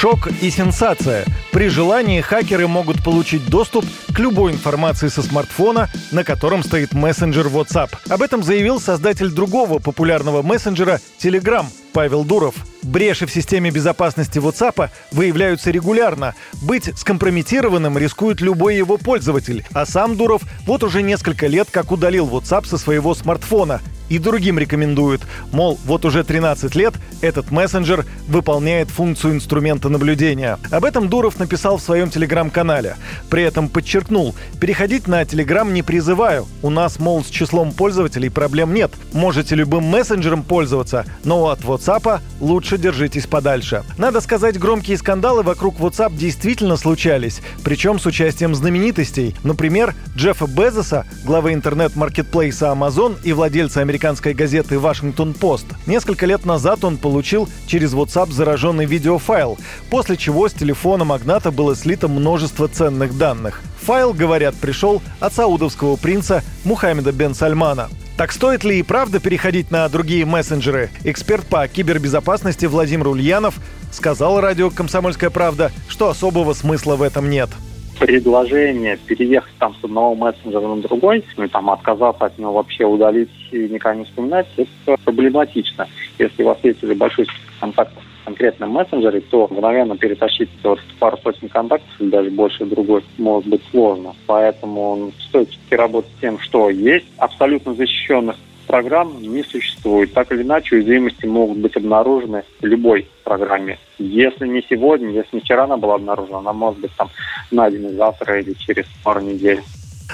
Шок и сенсация. При желании хакеры могут получить доступ к любой информации со смартфона, на котором стоит мессенджер WhatsApp. Об этом заявил создатель другого популярного мессенджера Telegram Павел Дуров. Бреши в системе безопасности WhatsApp выявляются регулярно. Быть скомпрометированным рискует любой его пользователь. А сам Дуров вот уже несколько лет как удалил WhatsApp со своего смартфона и другим рекомендует. Мол, вот уже 13 лет этот мессенджер выполняет функцию инструмента наблюдения. Об этом Дуров написал в своем телеграм-канале. При этом подчеркнул, переходить на телеграм не призываю. У нас, мол, с числом пользователей проблем нет. Можете любым мессенджером пользоваться, но от WhatsApp лучше держитесь подальше. Надо сказать, громкие скандалы вокруг WhatsApp действительно случались, причем с участием знаменитостей. Например, Джеффа Безоса, главы интернет-маркетплейса Amazon и владельца американского американской газеты «Вашингтон-Пост». Несколько лет назад он получил через WhatsApp зараженный видеофайл, после чего с телефона магната было слито множество ценных данных. Файл, говорят, пришел от саудовского принца Мухаммеда бен Сальмана. Так стоит ли и правда переходить на другие мессенджеры? Эксперт по кибербезопасности Владимир Ульянов сказал радио «Комсомольская правда», что особого смысла в этом нет предложение переехать там с одного мессенджера на другой, ну там отказаться от него вообще удалить и никогда не вспоминать, это проблематично. Если у вас есть уже большой контактов в конкретном мессенджере, то мгновенно перетащить вот пару сотен контактов или даже больше другой может быть сложно. Поэтому стоит работать с тем, что есть абсолютно защищенных программ не существует. Так или иначе, уязвимости могут быть обнаружены в любой программе. Если не сегодня, если не вчера она была обнаружена, она может быть там найдена завтра или через пару недель.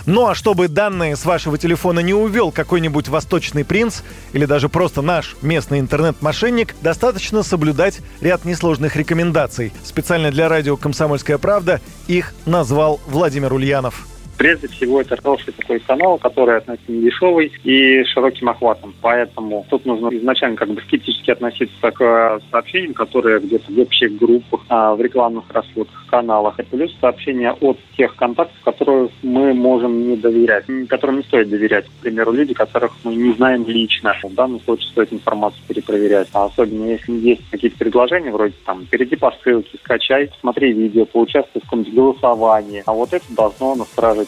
Ну а чтобы данные с вашего телефона не увел какой-нибудь восточный принц или даже просто наш местный интернет-мошенник, достаточно соблюдать ряд несложных рекомендаций. Специально для радио «Комсомольская правда» их назвал Владимир Ульянов. Прежде всего, это хороший такой канал, который относительно дешевый и широким охватом. Поэтому тут нужно изначально как бы скептически относиться к э, сообщениям, которые где-то в общих группах, а, в рекламных рассылках, каналах. И плюс сообщения от тех контактов, которых мы можем не доверять, которым не стоит доверять. К примеру, люди, которых мы не знаем лично. В данном случае стоит информацию перепроверять. А особенно если есть какие-то предложения, вроде там, перейди по ссылке, скачай, смотри видео, поучаствуй в каком-то голосовании. А вот это должно настражать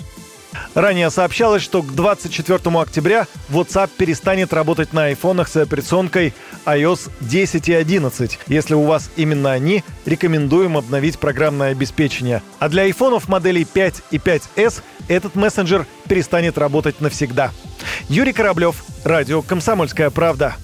Ранее сообщалось, что к 24 октября WhatsApp перестанет работать на айфонах с операционкой iOS 10 и 11. Если у вас именно они, рекомендуем обновить программное обеспечение. А для айфонов моделей 5 и 5s этот мессенджер перестанет работать навсегда. Юрий Кораблев, Радио «Комсомольская правда».